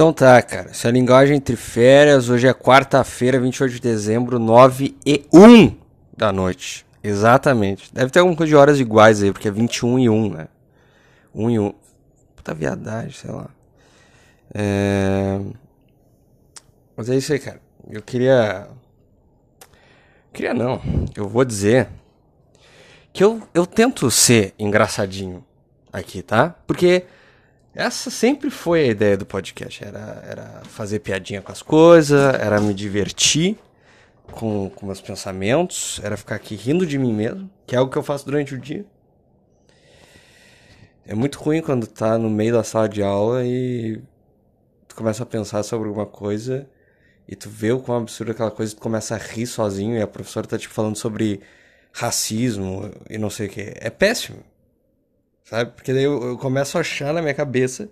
Então tá, cara. Essa é a linguagem entre férias. Hoje é quarta-feira, 28 de dezembro, 9 e 1 da noite. Exatamente. Deve ter alguma coisa de horas iguais aí, porque é 21 e 1, né? 1 e 1. Puta viadagem, sei lá. É... Mas é isso aí, cara. Eu queria. Queria não. Eu vou dizer que eu, eu tento ser engraçadinho aqui, tá? Porque essa sempre foi a ideia do podcast. Era, era fazer piadinha com as coisas, era me divertir com, com meus pensamentos, era ficar aqui rindo de mim mesmo, que é algo que eu faço durante o dia. É muito ruim quando tá no meio da sala de aula e tu começa a pensar sobre alguma coisa e tu vê o quão absurdo aquela coisa e tu começa a rir sozinho e a professora tá tipo falando sobre racismo e não sei o que. É péssimo. Sabe? Porque daí eu, eu começo a achar na minha cabeça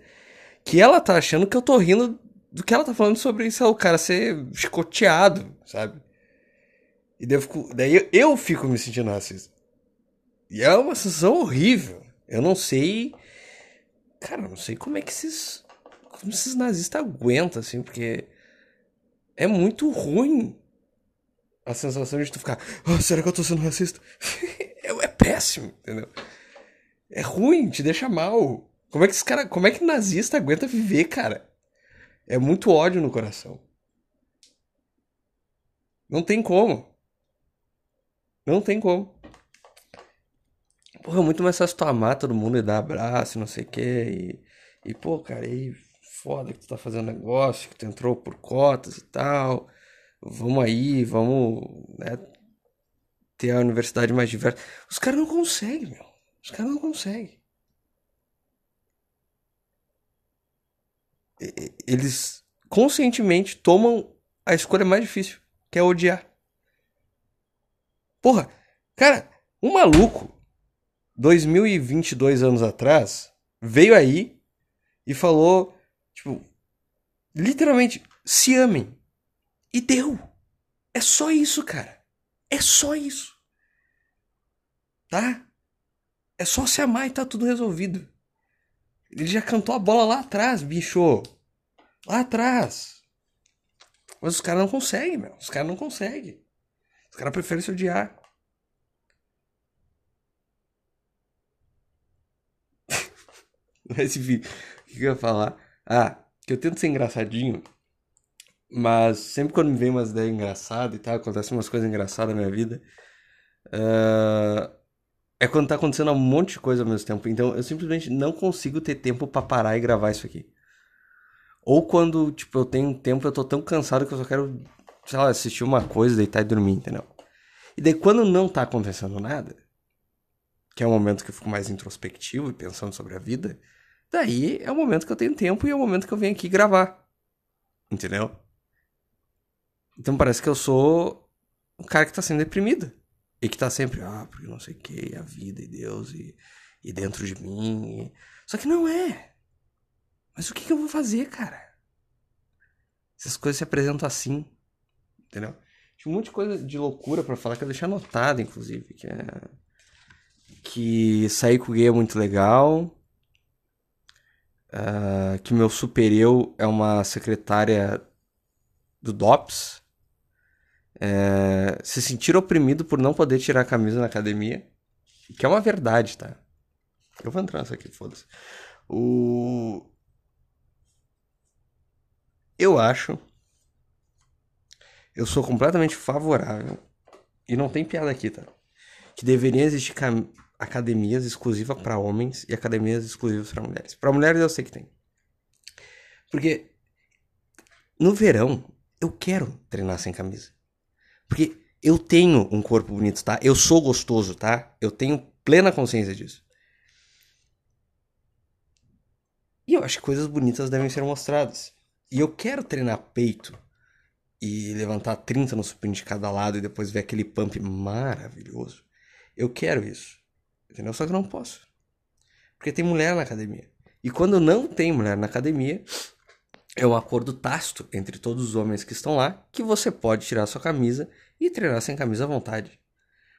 que ela tá achando que eu tô rindo do que ela tá falando sobre, lá, o cara ser chicoteado, sabe? E daí eu fico, daí eu, eu fico me sentindo racista. E é uma sensação horrível. Eu não sei. Cara, eu não sei como é que esses. Como esses nazistas aguentam, assim, porque. É muito ruim a sensação de tu ficar. Oh, será que eu tô sendo racista? é, é péssimo, entendeu? É ruim, te deixa mal. Como é que esse cara. Como é que nazista aguenta viver, cara? É muito ódio no coração. Não tem como. Não tem como. Porra, é muito mais fácil tu amar todo mundo e dar abraço não sei o que. E, e, pô, cara, aí foda que tu tá fazendo negócio, que tu entrou por cotas e tal. Vamos aí, vamos né, ter a universidade mais diversa. Os caras não conseguem, meu. Os caras não conseguem. Eles conscientemente tomam a escolha mais difícil, que é odiar. Porra, cara, um maluco, 2022 anos atrás, veio aí e falou, tipo, literalmente, se amem. E deu. É só isso, cara. É só isso. Tá? É só se amar e tá tudo resolvido. Ele já cantou a bola lá atrás, bicho. Lá atrás. Mas os caras não conseguem, meu. Os caras não conseguem. Os caras preferem se odiar. Mas enfim, o que eu ia falar? Ah, que eu tento ser engraçadinho, mas sempre quando me vem umas ideias engraçadas e tal, acontecem umas coisas engraçadas na minha vida, uh, é quando tá acontecendo um monte de coisa ao mesmo tempo. Então eu simplesmente não consigo ter tempo para parar e gravar isso aqui. Ou quando, tipo, eu tenho tempo, eu tô tão cansado que eu só quero, sei lá, assistir uma coisa, deitar e dormir, entendeu? E daí quando não tá acontecendo nada, que é o momento que eu fico mais introspectivo e pensando sobre a vida, daí é o momento que eu tenho tempo e é o momento que eu venho aqui gravar. Entendeu? Então parece que eu sou o cara que tá sendo deprimido. E que tá sempre, ah, porque não sei o que, a vida e Deus e, e dentro de mim. E... Só que não é. Mas o que, que eu vou fazer, cara? Essas coisas se apresentam assim. Entendeu? Tinha um monte de coisa de loucura para falar que eu deixei anotado, inclusive. Que é. Que sair com gay é muito legal. Uh, que meu superior é uma secretária do DOPS é, se sentir oprimido por não poder tirar a camisa na academia, que é uma verdade, tá? Eu vou entrar nessa aqui, foda-se. O... Eu acho. Eu sou completamente favorável. E não tem piada aqui, tá? Que deveria existir cam... academias exclusivas para homens e academias exclusivas para mulheres. Para mulheres eu sei que tem. Porque no verão eu quero treinar sem camisa. Porque eu tenho um corpo bonito, tá? Eu sou gostoso, tá? Eu tenho plena consciência disso. E eu acho que coisas bonitas devem ser mostradas. E eu quero treinar peito e levantar 30 no sprint de cada lado e depois ver aquele pump maravilhoso. Eu quero isso. Entendeu? Só que eu não posso. Porque tem mulher na academia. E quando não tem mulher na academia, é um acordo tácito entre todos os homens que estão lá que você pode tirar sua camisa e treinar sem camisa à vontade.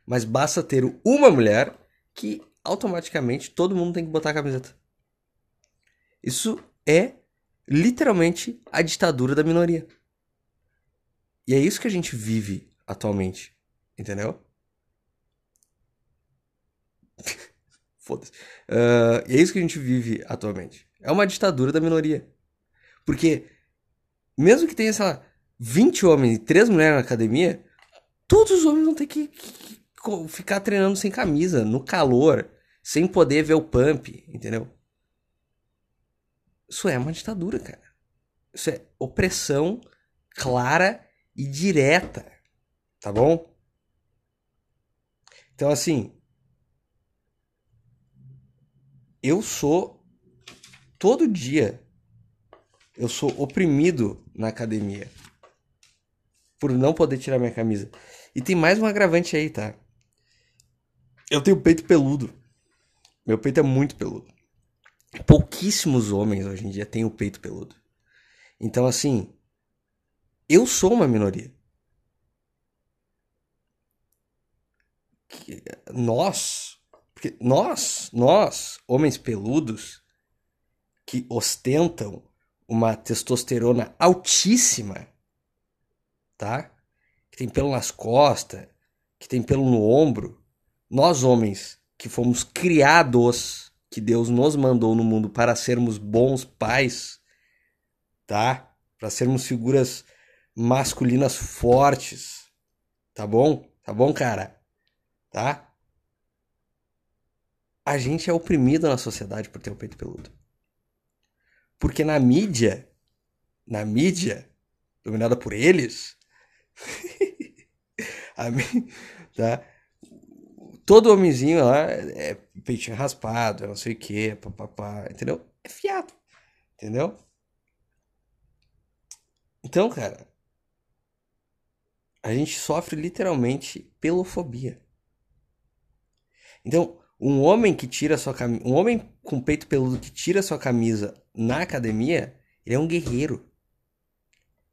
Mas basta ter uma mulher que automaticamente todo mundo tem que botar a camiseta. Isso é literalmente a ditadura da minoria. E é isso que a gente vive atualmente, entendeu? Foda-se. Uh, e é isso que a gente vive atualmente. É uma ditadura da minoria. Porque, mesmo que tenha, sei lá, 20 homens e 3 mulheres na academia, todos os homens vão ter que, que, que ficar treinando sem camisa, no calor, sem poder ver o pump, entendeu? Isso é uma ditadura, cara. Isso é opressão clara e direta, tá bom? Então, assim, eu sou todo dia eu sou oprimido na academia por não poder tirar minha camisa. E tem mais um agravante aí, tá? Eu tenho peito peludo. Meu peito é muito peludo. Pouquíssimos homens hoje em dia têm o peito peludo. Então, assim, eu sou uma minoria. Nós, porque nós, nós, homens peludos, que ostentam uma testosterona altíssima, tá? Que tem pelo nas costas, que tem pelo no ombro. Nós, homens, que fomos criados, que Deus nos mandou no mundo para sermos bons pais, tá? Para sermos figuras masculinas fortes, tá bom? Tá bom, cara? Tá? a gente é oprimido na sociedade por ter o peito peludo. Porque na mídia, na mídia, dominada por eles, tá? Todo homenzinho lá é peitinho raspado, é não sei o que, papapá, entendeu? É fiado, entendeu? Então, cara, a gente sofre literalmente pelofobia. Então, um homem que tira sua camisa. Um homem com peito peludo que tira sua camisa na academia, ele é um guerreiro.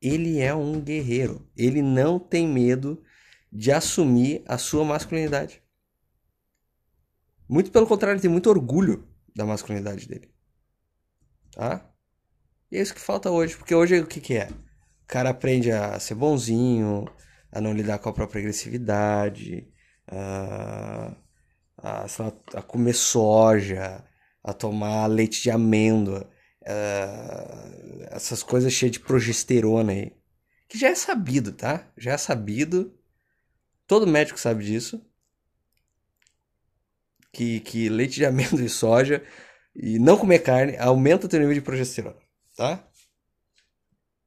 Ele é um guerreiro. Ele não tem medo de assumir a sua masculinidade. Muito pelo contrário, ele tem muito orgulho da masculinidade dele. Tá? E é isso que falta hoje. Porque hoje o que, que é? O cara aprende a ser bonzinho, a não lidar com a própria agressividade, a a, a comer soja, a tomar leite de amêndoa, essas coisas cheias de progesterona aí. Que já é sabido, tá? Já é sabido. Todo médico sabe disso. Que, que leite de amêndoa e soja e não comer carne aumenta o teu nível de progesterona, tá?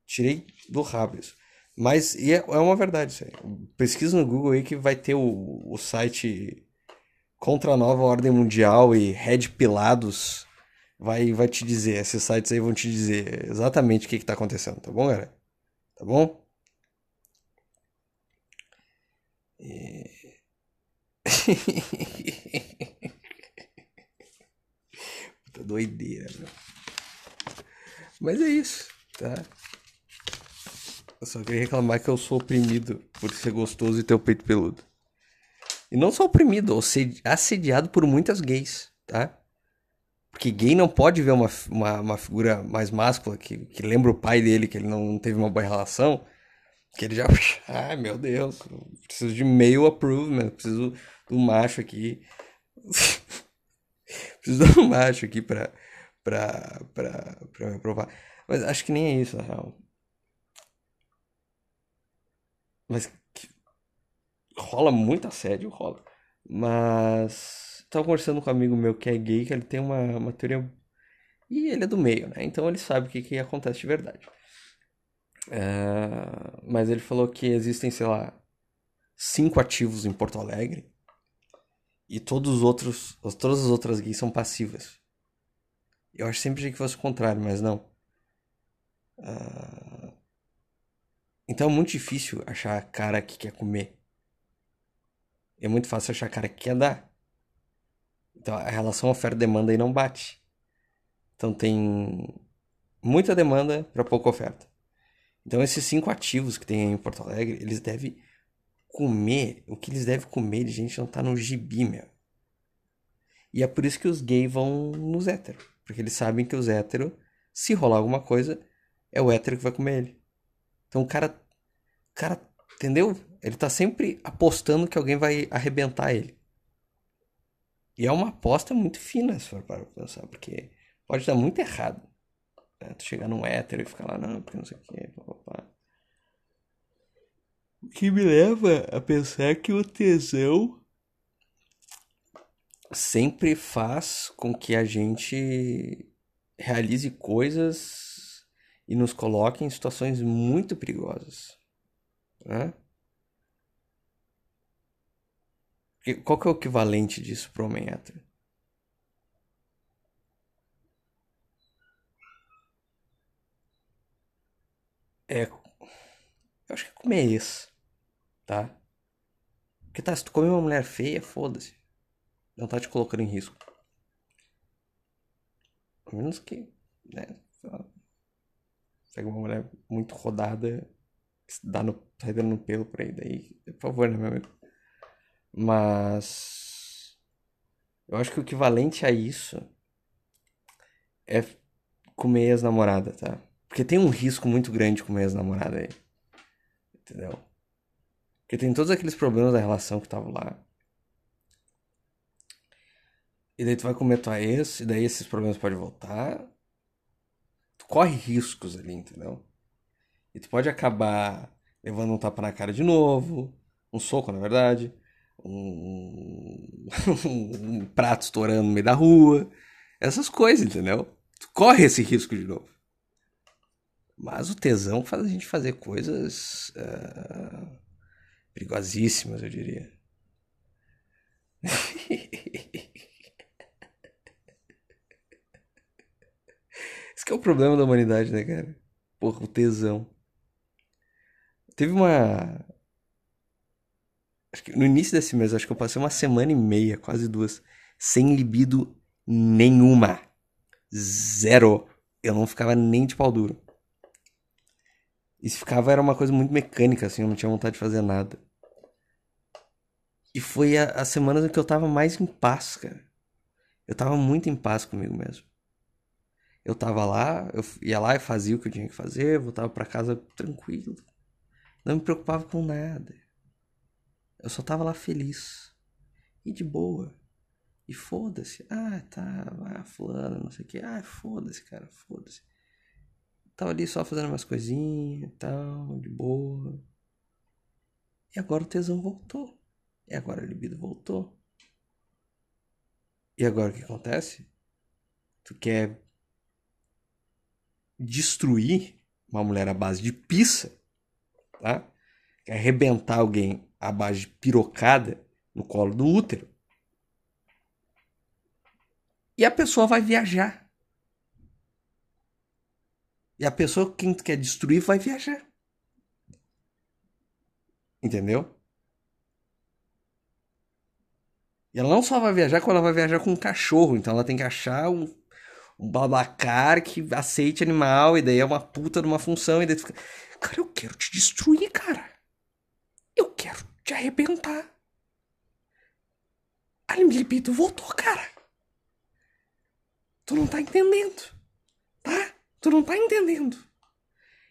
Tirei do rabo isso. Mas é, é uma verdade isso aí. Pesquisa no Google aí que vai ter o, o site contra a nova ordem mundial e Red Pilados vai, vai te dizer, esses sites aí vão te dizer exatamente o que está acontecendo, tá bom, galera? Tá bom? E... Puta doideira, meu. Mas é isso, tá? Eu só queria reclamar que eu sou oprimido por ser gostoso e ter o peito peludo. E não só oprimido, assediado por muitas gays, tá? Porque gay não pode ver uma, uma, uma figura mais máscula que, que lembra o pai dele, que ele não teve uma boa relação. Que ele já. Ai, meu Deus, preciso de male approval, preciso do macho aqui. preciso do macho aqui pra, pra, pra, pra me aprovar. Mas acho que nem é isso, na real. Mas rola muito assédio, rola. Mas tava conversando com um amigo meu que é gay, que ele tem uma, uma teoria. E ele é do meio, né? Então ele sabe o que, que acontece de verdade. É... Mas ele falou que existem, sei lá, cinco ativos em Porto Alegre. E todos os outros, todas as outras gays são passivas. Eu acho sempre que fosse o contrário, mas não. Uh... Então é muito difícil achar cara que quer comer é muito fácil achar cara que quer dar. Então a relação oferta-demanda aí não bate. Então tem muita demanda para pouca oferta. Então esses cinco ativos que tem em Porto Alegre, eles devem comer, o que eles devem comer de gente não tá no gibi, meu. E é por isso que os gays vão nos héteros. Porque eles sabem que os héteros Se rolar alguma coisa, é o hétero que vai comer ele. Então o cara. O cara, entendeu? Ele tá sempre apostando que alguém vai arrebentar ele. E é uma aposta muito fina, se for para pensar, porque pode dar muito errado. Né? Tu chegar num hétero e ficar lá, não, porque não sei o que, papapá. O que me leva a pensar que o tesão sempre faz com que a gente realize coisas e nos coloque em situações muito perigosas. Né? Qual que é o equivalente disso para o homem hétero? É. Eu acho que é comer isso. Tá? Porque tá, se tu comer uma mulher feia, foda-se. Não tá te colocando em risco. A menos que. Né, pega uma mulher muito rodada, dá no, sai dando no pelo por aí. Daí, por favor, né, meu amigo? Mas. Eu acho que o equivalente a isso é comer ex-namorada, tá? Porque tem um risco muito grande comer ex-namorada aí. Entendeu? Porque tem todos aqueles problemas da relação que estavam lá. E daí tu vai comer tua ex, e daí esses problemas podem voltar. Tu corre riscos ali, entendeu? E tu pode acabar levando um tapa na cara de novo, um soco, na verdade, um, um prato estourando no meio da rua, essas coisas, entendeu? Tu corre esse risco de novo. Mas o tesão faz a gente fazer coisas uh, perigosíssimas, eu diria. Esse é o problema da humanidade, né, cara? Porra, o tesão. Teve uma. Acho que no início desse mês, acho que eu passei uma semana e meia, quase duas, sem libido nenhuma. Zero. Eu não ficava nem de pau duro. E se ficava era uma coisa muito mecânica, assim, eu não tinha vontade de fazer nada. E foi as semanas em que eu tava mais em paz, cara. Eu tava muito em paz comigo mesmo. Eu tava lá, eu ia lá e fazia o que eu tinha que fazer, voltava para casa tranquilo. Não me preocupava com nada. Eu só tava lá feliz. E de boa. E foda-se. Ah, tá, ah, fulano, não sei o que. Ah, foda-se, cara, foda-se. Tava ali só fazendo umas coisinhas e tal, de boa. E agora o tesão voltou. E agora a libido voltou. E agora o que acontece? Tu quer destruir uma mulher à base de pizza, tá? Quer arrebentar alguém à base de pirocada no colo do útero. E a pessoa vai viajar. E a pessoa que quer destruir vai viajar. Entendeu? E ela não só vai viajar, como ela vai viajar com um cachorro. Então ela tem que achar um, um babacar que aceite animal. E daí é uma puta de uma função. E daí fica. Cara, eu quero te destruir, cara. Eu quero te arrebentar. A libido voltou, cara. Tu não tá entendendo. Tá? Tu não tá entendendo.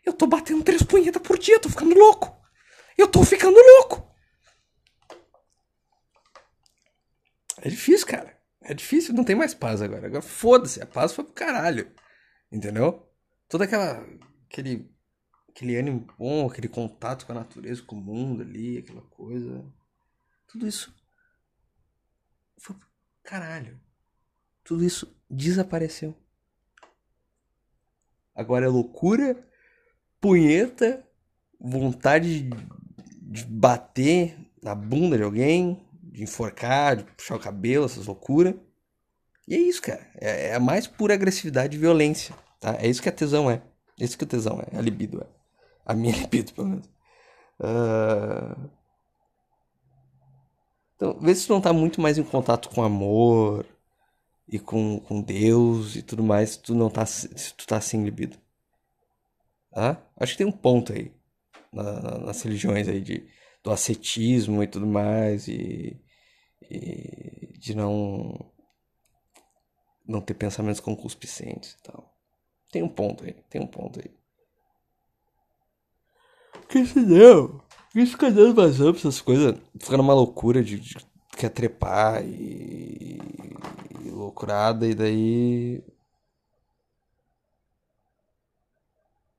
Eu tô batendo três punhetas por dia, tô ficando louco. Eu tô ficando louco. É difícil, cara. É difícil, não tem mais paz agora. Agora foda-se, a paz foi pro caralho. Entendeu? Toda aquela. aquele. Aquele ânimo bom, aquele contato com a natureza, com o mundo ali, aquela coisa. Tudo isso. Foi caralho. Tudo isso desapareceu. Agora é loucura, punheta, vontade de bater na bunda de alguém, de enforcar, de puxar o cabelo, essas loucuras. E é isso, cara. É, é, a mais pura agressividade e violência. Tá? É isso que a tesão é. É isso que a tesão é. A libido é. A minha libido, pelo menos. Uh... Então, vê se tu não tá muito mais em contato com amor, e com, com Deus e tudo mais, se tu não tá, se tu tá sem libido. Tá? Acho que tem um ponto aí na, nas religiões aí de, do ascetismo e tudo mais e, e de não não ter pensamentos concupiscentes e tal. Tem um ponto aí, tem um ponto aí. Porque senão, isso fica pra essas coisas, fica numa loucura de, de quer trepar e, e loucurada, e daí.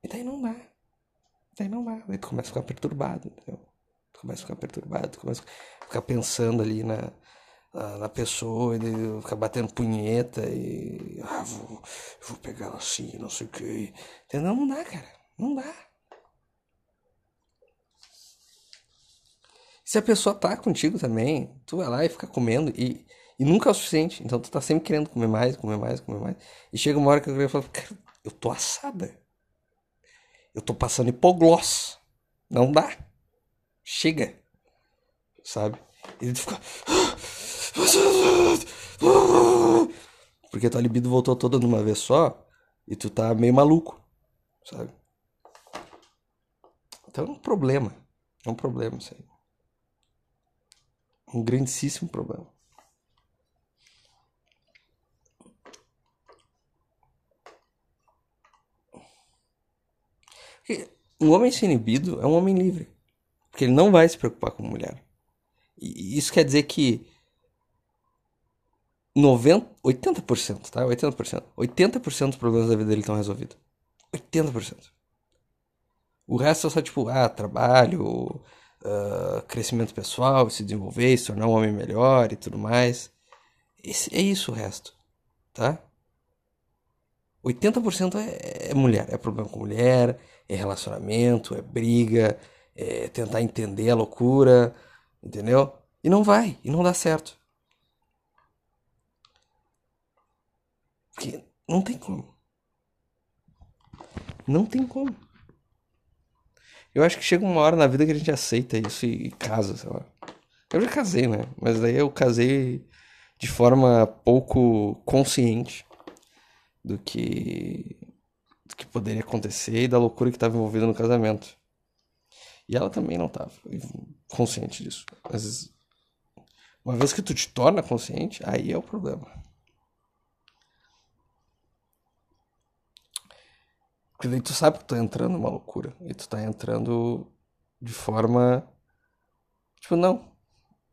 E daí não dá. Daí não dá. Daí tu começa a ficar perturbado, entendeu? Tu começa a ficar perturbado, tu começa a ficar pensando ali na, na, pessoa, e ficar batendo punheta e. Ah, vou, vou pegar ela assim, não sei o que. Entendeu? Não dá, cara. Não dá. Se a pessoa tá contigo também, tu vai lá e fica comendo e, e nunca é o suficiente. Então tu tá sempre querendo comer mais, comer mais, comer mais. E chega uma hora que eu falo, cara, eu tô assada. Eu tô passando hipogloss. Não dá. Chega. Sabe? E tu fica. Porque tua libido voltou toda de uma vez só e tu tá meio maluco. Sabe? Então é um problema. É um problema isso aí. Um grandíssimo problema. Um homem sem inibido é um homem livre. Porque ele não vai se preocupar com mulher. E isso quer dizer que 90, 80%, tá? 80%. 80% dos problemas da vida dele estão resolvidos. 80%. O resto é só tipo, ah, trabalho, uh, crescimento pessoal, se desenvolver, se tornar um homem melhor e tudo mais. Esse, é isso o resto, tá? 80% é, é mulher, é problema com mulher, é relacionamento, é briga, é tentar entender a loucura, entendeu? E não vai, e não dá certo. Porque não tem como. Não tem como. Eu acho que chega uma hora na vida que a gente aceita isso e casa, sei lá. Eu já casei, né? Mas daí eu casei de forma pouco consciente do que, do que poderia acontecer e da loucura que estava envolvida no casamento. E ela também não estava consciente disso. Mas uma vez que tu te torna consciente, aí é o problema. Porque daí tu sabe que tu tá entrando numa loucura. E tu tá entrando de forma. Tipo, não.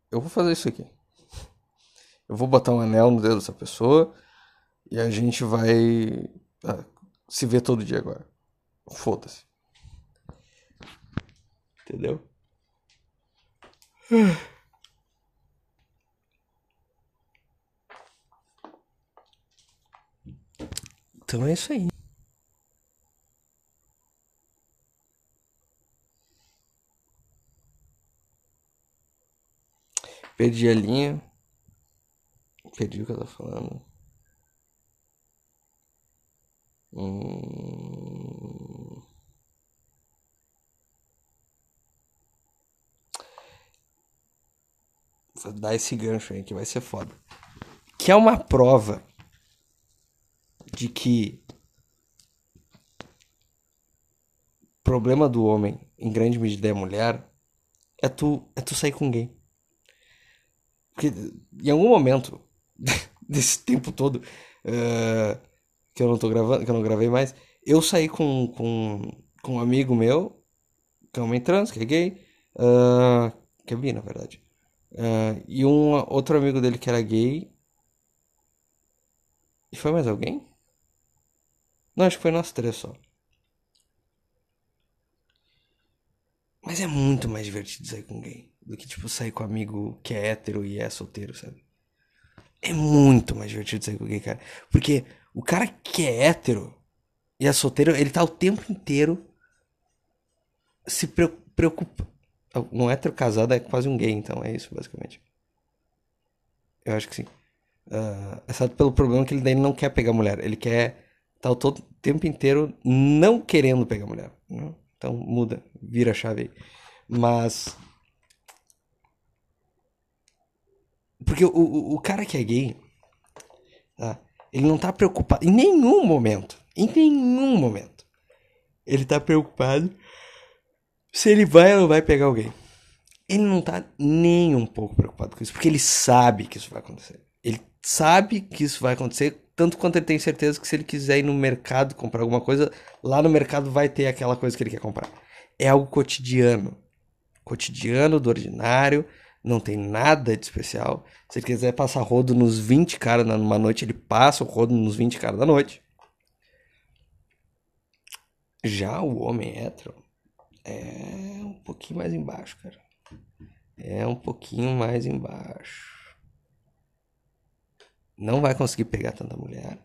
Eu vou fazer isso aqui. Eu vou botar um anel no dedo dessa pessoa. E a gente vai ah, se ver todo dia agora. Foda-se. Entendeu? Então é isso aí. Perdi a linha. Perdi o que eu tava falando. Hum... Vou dar esse gancho aí que vai ser foda. Que é uma prova de que o problema do homem, em grande medida, é mulher, é tu, é tu sair com alguém. Porque em algum momento desse tempo todo uh, que eu não tô gravando, que eu não gravei mais, eu saí com, com, com um amigo meu, que é homem trans, que é gay, uh, que é bi, na verdade. Uh, e um outro amigo dele que era gay. E foi mais alguém? Não, acho que foi nós três só. Mas é muito mais divertido sair com gay do que, tipo, sair com um amigo que é hétero e é solteiro, sabe? É muito mais divertido sair com gay, cara. Porque o cara que é hétero e é solteiro, ele tá o tempo inteiro se preocupa. Um hétero casado é quase um gay, então é isso, basicamente. Eu acho que sim. Uh, exceto pelo problema que ele daí não quer pegar mulher. Ele quer tá o todo tempo inteiro não querendo pegar mulher. Né? Então muda, vira a chave aí. Mas Porque o, o, cara que é gay, tá? ele não tá preocupado em nenhum momento. Em nenhum momento. Ele tá preocupado se ele vai ou não vai pegar alguém. Ele não tá nem um pouco preocupado com isso, porque ele sabe que isso vai acontecer. Ele sabe que isso vai acontecer tanto quanto ele tem certeza que se ele quiser ir no mercado comprar alguma coisa, lá no mercado vai ter aquela coisa que ele quer comprar. É algo cotidiano. Cotidiano, do ordinário, não tem nada de especial. Se ele quiser passar rodo nos 20 caras numa noite, ele passa o rodo nos 20 caras da noite. Já o homem hétero é um pouquinho mais embaixo, cara. É um pouquinho mais embaixo. Não vai conseguir pegar tanta mulher.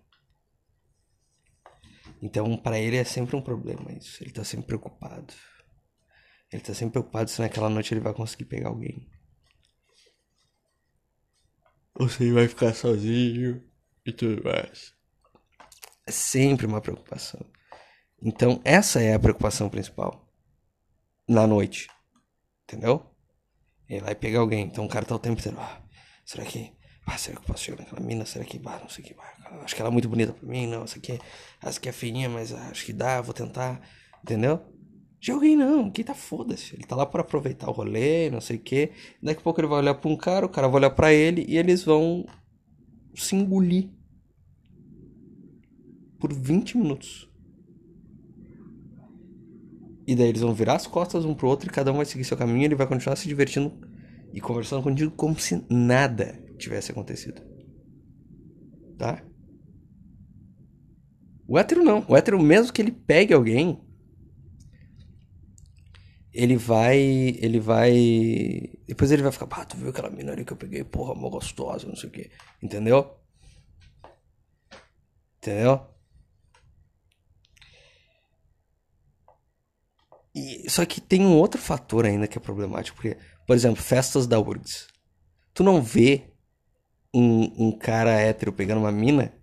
Então, para ele é sempre um problema isso. Ele tá sempre preocupado. Ele tá sempre preocupado se naquela noite ele vai conseguir pegar alguém. Ele vai ficar sozinho e tudo mais. É sempre uma preocupação. Então, essa é a preocupação principal. Na noite. Entendeu? Ele vai pegar alguém. Então o cara tá o tempo inteiro. Ah, será que. Ah, será que eu posso chegar naquela mina? Será que. Ah, não sei que. Ah, acho que ela é muito bonita pra mim. Não, essa aqui, é, essa aqui é feinha, mas acho que dá, vou tentar. Entendeu? Alguém não, quem tá foda-se. Ele tá lá para aproveitar o rolê, não sei o que. Daqui a pouco ele vai olhar pra um cara, o cara vai olhar pra ele e eles vão se engolir por 20 minutos. E daí eles vão virar as costas um pro outro e cada um vai seguir seu caminho e ele vai continuar se divertindo e conversando contigo como se nada tivesse acontecido. Tá? O hétero não. O hétero, mesmo que ele pegue alguém, ele vai. Ele vai. Depois ele vai ficar, ah, tu viu aquela mina ali que eu peguei? Porra, mó gostosa, não sei o quê. Entendeu? Entendeu? E, só que tem um outro fator ainda que é problemático. Porque, por exemplo, festas da URGS. Tu não vê um, um cara hétero pegando uma mina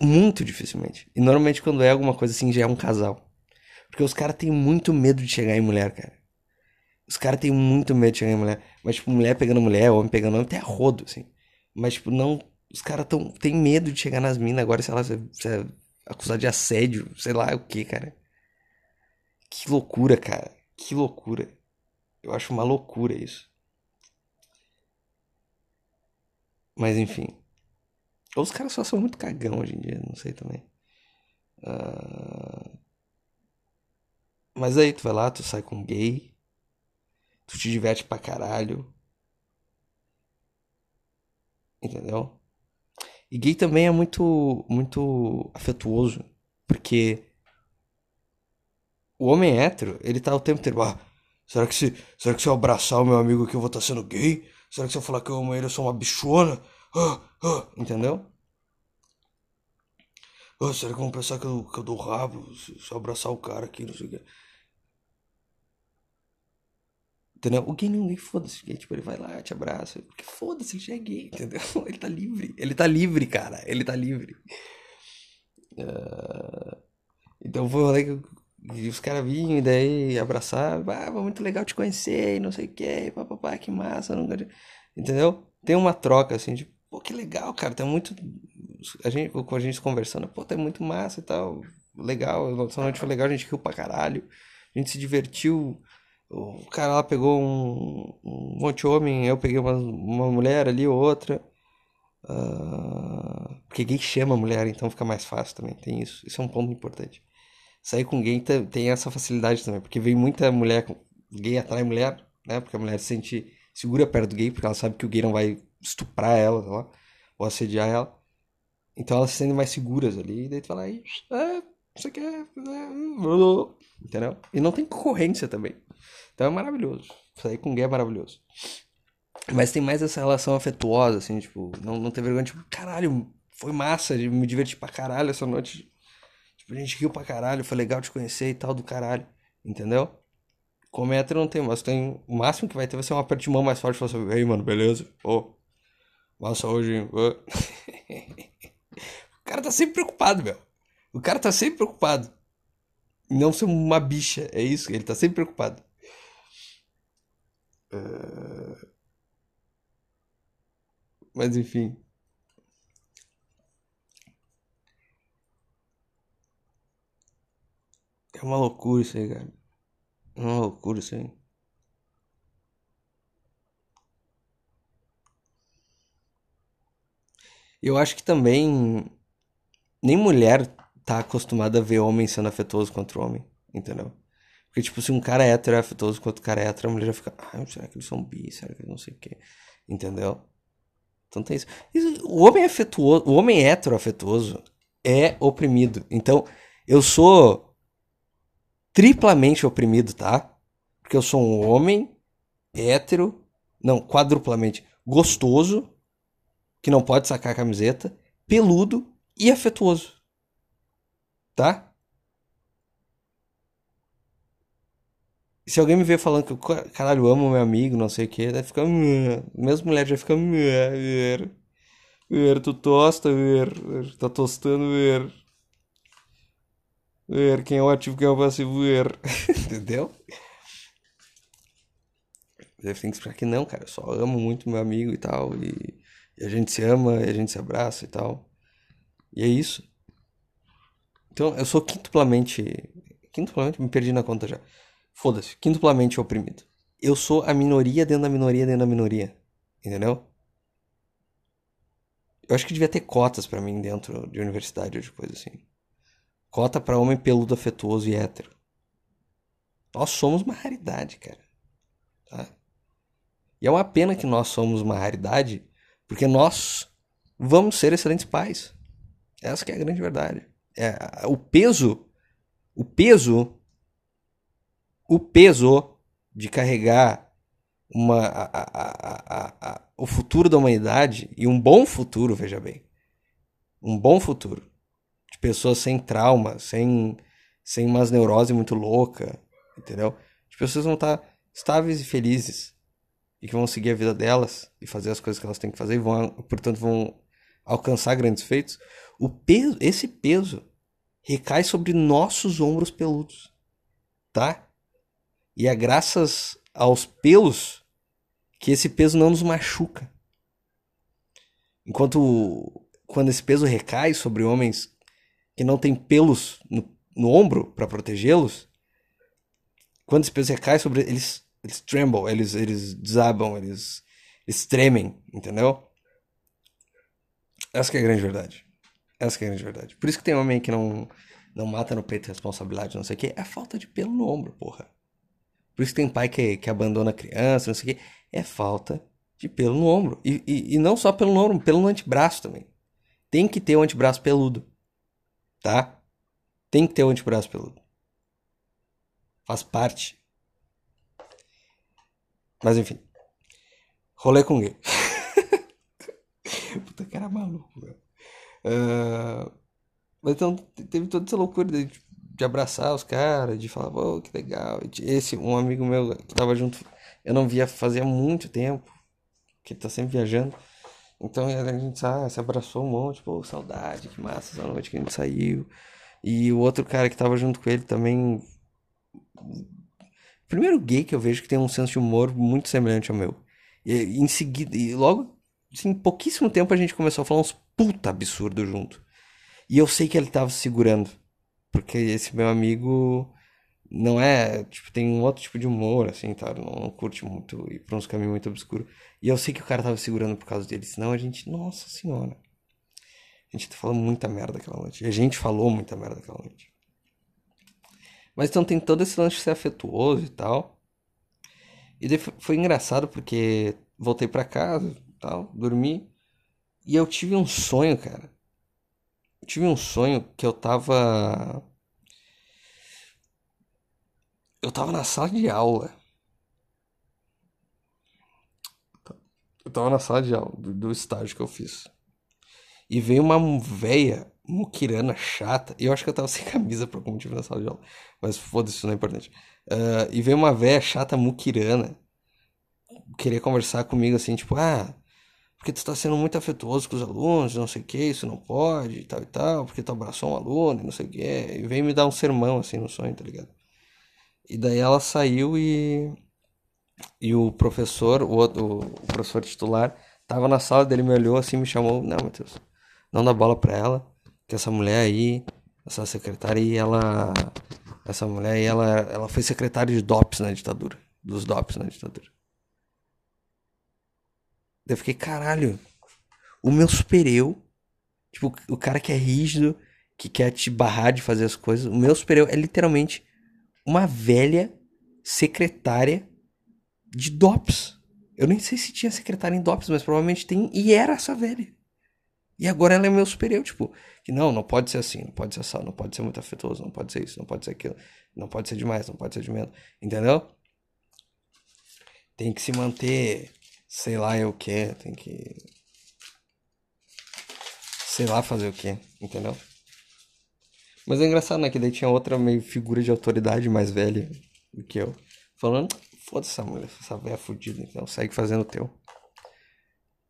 muito dificilmente. E normalmente quando é alguma coisa assim já é um casal. Porque os caras têm muito medo de chegar em mulher, cara. Os caras têm muito medo de chegar em mulher. Mas, tipo, mulher pegando mulher, homem pegando homem, até rodo, assim. Mas, tipo, não. Os caras tão, têm medo de chegar nas minas agora, sei lá, se é acusado de assédio, sei lá o que, cara. Que loucura, cara. Que loucura. Eu acho uma loucura isso. Mas enfim. Ou os caras só são muito cagão hoje em dia, não sei também. Uh... Mas aí tu vai lá, tu sai com gay. Tu te diverte pra caralho. Entendeu? E gay também é muito, muito afetuoso. Porque o homem hétero, ele tá o tempo inteiro, ah, será que se, será que se eu abraçar o meu amigo aqui eu vou estar tá sendo gay? Será que se eu falar que eu amo ele eu sou uma bichona? Ah, ah, entendeu? Ah, será que vão pensar que eu, que eu dou rabo se, se eu abraçar o cara aqui, não sei o que. Entendeu? O gay ninguém foda-se, gay, tipo, ele vai lá, te abraça, porque foda-se, ele já é gay, entendeu? Ele tá livre, ele tá livre, cara, ele tá livre. Uh... Então foi um rolê que os caras vinham e daí abraçavam, ah, muito legal te conhecer, e não sei o que, papapá, que massa, não... entendeu? Tem uma troca assim, de, pô, que legal, cara, tá muito. A gente, com a gente conversando, pô, tá muito massa e tal, legal, nossa noite foi legal, a gente riu pra caralho, a gente se divertiu. O cara lá pegou um, um monte de homem, eu peguei uma, uma mulher ali, outra. Uh, porque gay chama mulher, então fica mais fácil também, tem isso. Isso é um ponto importante sair com gay tem essa facilidade também, porque vem muita mulher, gay atrai mulher, né? Porque a mulher se sente segura perto do gay, porque ela sabe que o gay não vai estuprar ela, lá, ou assediar ela. Então elas se sentem mais seguras ali, e daí tu fala, aí, é, isso aqui é, entendeu? E não tem concorrência também. Então é maravilhoso. Sair com gay é maravilhoso. Mas tem mais essa relação afetuosa, assim, tipo, não, não ter vergonha, tipo, caralho, foi massa, me diverti pra caralho essa noite. Tipo, a gente riu pra caralho, foi legal te conhecer e tal do caralho. Entendeu? Como hétero não tem, mas tem. O máximo que vai ter vai ser um aperto de mão mais forte falar assim, ei, mano, beleza? Ô, oh, massa hoje, hein? o cara tá sempre preocupado, meu. O cara tá sempre preocupado. Não ser uma bicha, é isso, ele tá sempre preocupado. Uh... Mas enfim. É uma loucura isso aí, cara. É uma loucura isso aí. Eu acho que também nem mulher tá acostumada a ver homem sendo afetuoso contra o homem, entendeu? Porque, tipo, se um cara é hétero é afetuoso contra o cara é hétero, a mulher já fica, ah, será que eles são bi? Será que eles não sei o quê? Entendeu? Então tem isso. isso. O homem afetuoso, o homem hétero afetuoso é oprimido. Então, eu sou triplamente oprimido, tá? Porque eu sou um homem hétero, não, quadruplamente gostoso, que não pode sacar a camiseta, peludo e afetuoso. Tá? Se alguém me ver falando que eu, caralho, amo meu amigo, não sei o que, daí fica. Mesmo mulher já fica. Tu tosta, tá tostando, quem é o ativo, quem é o passivo. Entendeu? Eu tenho que explicar que não, cara. Eu só amo muito meu amigo e tal. E, a gente se ama, a gente se abraça e tal. E é isso. Então, eu sou quintuplamente. Quintuplamente? Me perdi na conta já. Foda-se. Quintuplamente oprimido. Eu sou a minoria dentro da minoria dentro da minoria. Entendeu? Eu acho que devia ter cotas para mim dentro de universidade ou de coisa assim. Cota para homem peludo, afetuoso e hétero. Nós somos uma raridade, cara. Tá? E é uma pena que nós somos uma raridade, porque nós vamos ser excelentes pais. Essa é a grande verdade. É, o peso, o peso, o peso de carregar uma, a, a, a, o futuro da humanidade e um bom futuro, veja bem, um bom futuro de pessoas sem trauma, sem, sem umas neurose muito louca, entendeu? De pessoas vão estar estáveis e felizes e que vão seguir a vida delas e fazer as coisas que elas têm que fazer e vão, portanto, vão alcançar grandes feitos, o peso, esse peso recai sobre nossos ombros peludos, tá? E é graças aos pelos que esse peso não nos machuca. Enquanto quando esse peso recai sobre homens que não têm pelos no, no ombro para protegê-los, quando esse peso recai sobre eles, eles tremble, eles, eles desabam, eles, eles tremem, entendeu? Essa é a grande verdade. Essa é a grande verdade. Por isso que tem homem que não, não mata no peito responsabilidade, não sei o que. É falta de pelo no ombro, porra. Por isso que tem pai que, que abandona a criança, não sei o que. É falta de pelo no ombro. E, e, e não só pelo no ombro, pelo no antebraço também. Tem que ter o um antebraço peludo. Tá? Tem que ter o um antebraço peludo. Faz parte mas enfim. Rolê com gay. Puta era maluco, meu. Uh, mas então teve toda essa loucura de, de abraçar os caras, de falar, pô, que legal. Esse, um amigo meu que tava junto, eu não via fazia muito tempo, que tá sempre viajando. Então a gente ah, se abraçou um monte, pô, saudade, que massa essa noite que a gente saiu. E o outro cara que tava junto com ele também primeiro gay que eu vejo que tem um senso de humor muito semelhante ao meu. E em seguida, e logo, assim, em pouquíssimo tempo a gente começou a falar uns puta absurdo junto. E eu sei que ele tava segurando. Porque esse meu amigo não é, tipo, tem um outro tipo de humor, assim, tá? Não, não curte muito ir pra uns caminhos muito obscuros. E eu sei que o cara tava segurando por causa dele. Senão a gente, nossa senhora. A gente tá falando muita merda aquela noite. A gente falou muita merda aquela noite. Mas então tem todo esse lance de ser afetuoso e tal. E foi engraçado porque voltei para casa, tal, dormi. E eu tive um sonho, cara. Tive um sonho que eu tava. Eu tava na sala de aula. Eu tava na sala de aula do, do estágio que eu fiz. E veio uma véia muquirana chata. Eu acho que eu tava sem camisa por algum motivo na sala de aula. Mas foda-se, isso não é importante. Uh, e veio uma véia chata muquirana querer conversar comigo assim, tipo, ah, porque tu tá sendo muito afetuoso com os alunos, não sei o que, isso não pode, tal e tal, porque tu abraçou um aluno, não sei o que. E veio me dar um sermão assim no sonho, tá ligado? E daí ela saiu e. E o professor, o, outro, o professor titular, tava na sala dele, me olhou assim, me chamou, não, Matheus, não dá bola pra ela que essa mulher aí, essa secretária aí, ela. Essa mulher aí, ela, ela foi secretária de DOPS na ditadura. Dos DOPS na ditadura. Eu fiquei, caralho, o meu super eu Tipo, o cara que é rígido, que quer te barrar de fazer as coisas. O meu superior é literalmente uma velha secretária de DOPS. Eu nem sei se tinha secretária em DOPS, mas provavelmente tem. E era essa velha. E agora ela é meu superior, tipo, que não, não pode ser assim, não pode ser assim, não pode ser muito afetuoso, não pode ser isso, não pode ser aquilo, não pode ser demais, não pode ser de menos, entendeu? Tem que se manter, sei lá é o que, tem que. Sei lá fazer o que, entendeu? Mas é engraçado, né? Que daí tinha outra meio figura de autoridade mais velha do que eu. Falando, foda-se essa mulher, essa velha fudida, então segue fazendo o teu.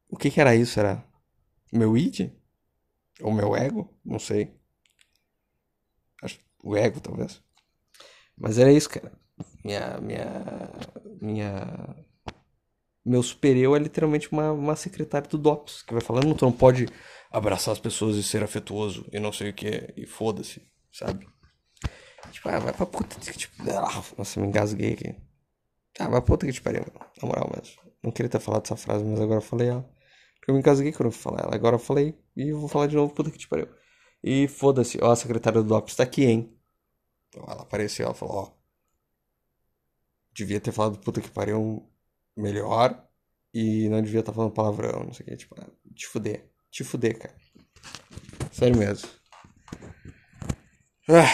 O que que era isso? Era meu id? Ou meu ego? Não sei. O ego, talvez. Mas era isso, cara. Minha. Minha. Minha. Meu superior é literalmente uma, uma secretária do DOPS, que vai falando, tu não pode abraçar as pessoas e ser afetuoso e não sei o que, e foda-se, sabe? Tipo, ah, vai pra puta que tipo. Ah, nossa, me engasguei aqui. Ah, vai pra puta que te pariu, na moral mesmo. Não queria ter falado essa frase, mas agora eu falei ela. Porque eu me engasguei quando eu falar ela. Agora eu falei e eu vou falar de novo, puta que te pariu. E foda-se, ó, a secretária do DOPS tá aqui, hein? Então ela apareceu, ela falou, ó. Devia ter falado puta que pariu melhor e não devia estar tá falando palavrão, não sei o que, tipo, te fuder. Te fuder, cara. Sério mesmo. Ah,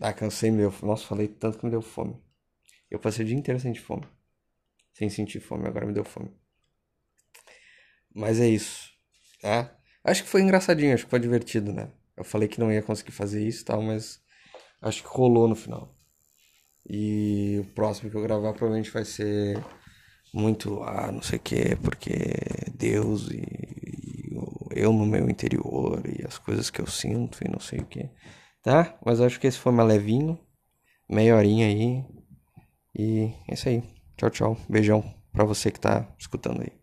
ah cansei, meu. Nossa, falei tanto que me deu fome. Eu passei o dia inteiro sem fome sem sentir fome. Agora me deu fome. Mas é isso, tá? Acho que foi engraçadinho, acho que foi divertido, né? Eu falei que não ia conseguir fazer isso e tal, mas acho que rolou no final. E o próximo que eu gravar provavelmente vai ser muito, ah, não sei o que, porque Deus e, e, eu no meu interior e as coisas que eu sinto e não sei o que, tá? Mas acho que esse foi mais levinho, meia horinha aí, e é isso aí. Tchau, tchau. Beijão pra você que tá escutando aí.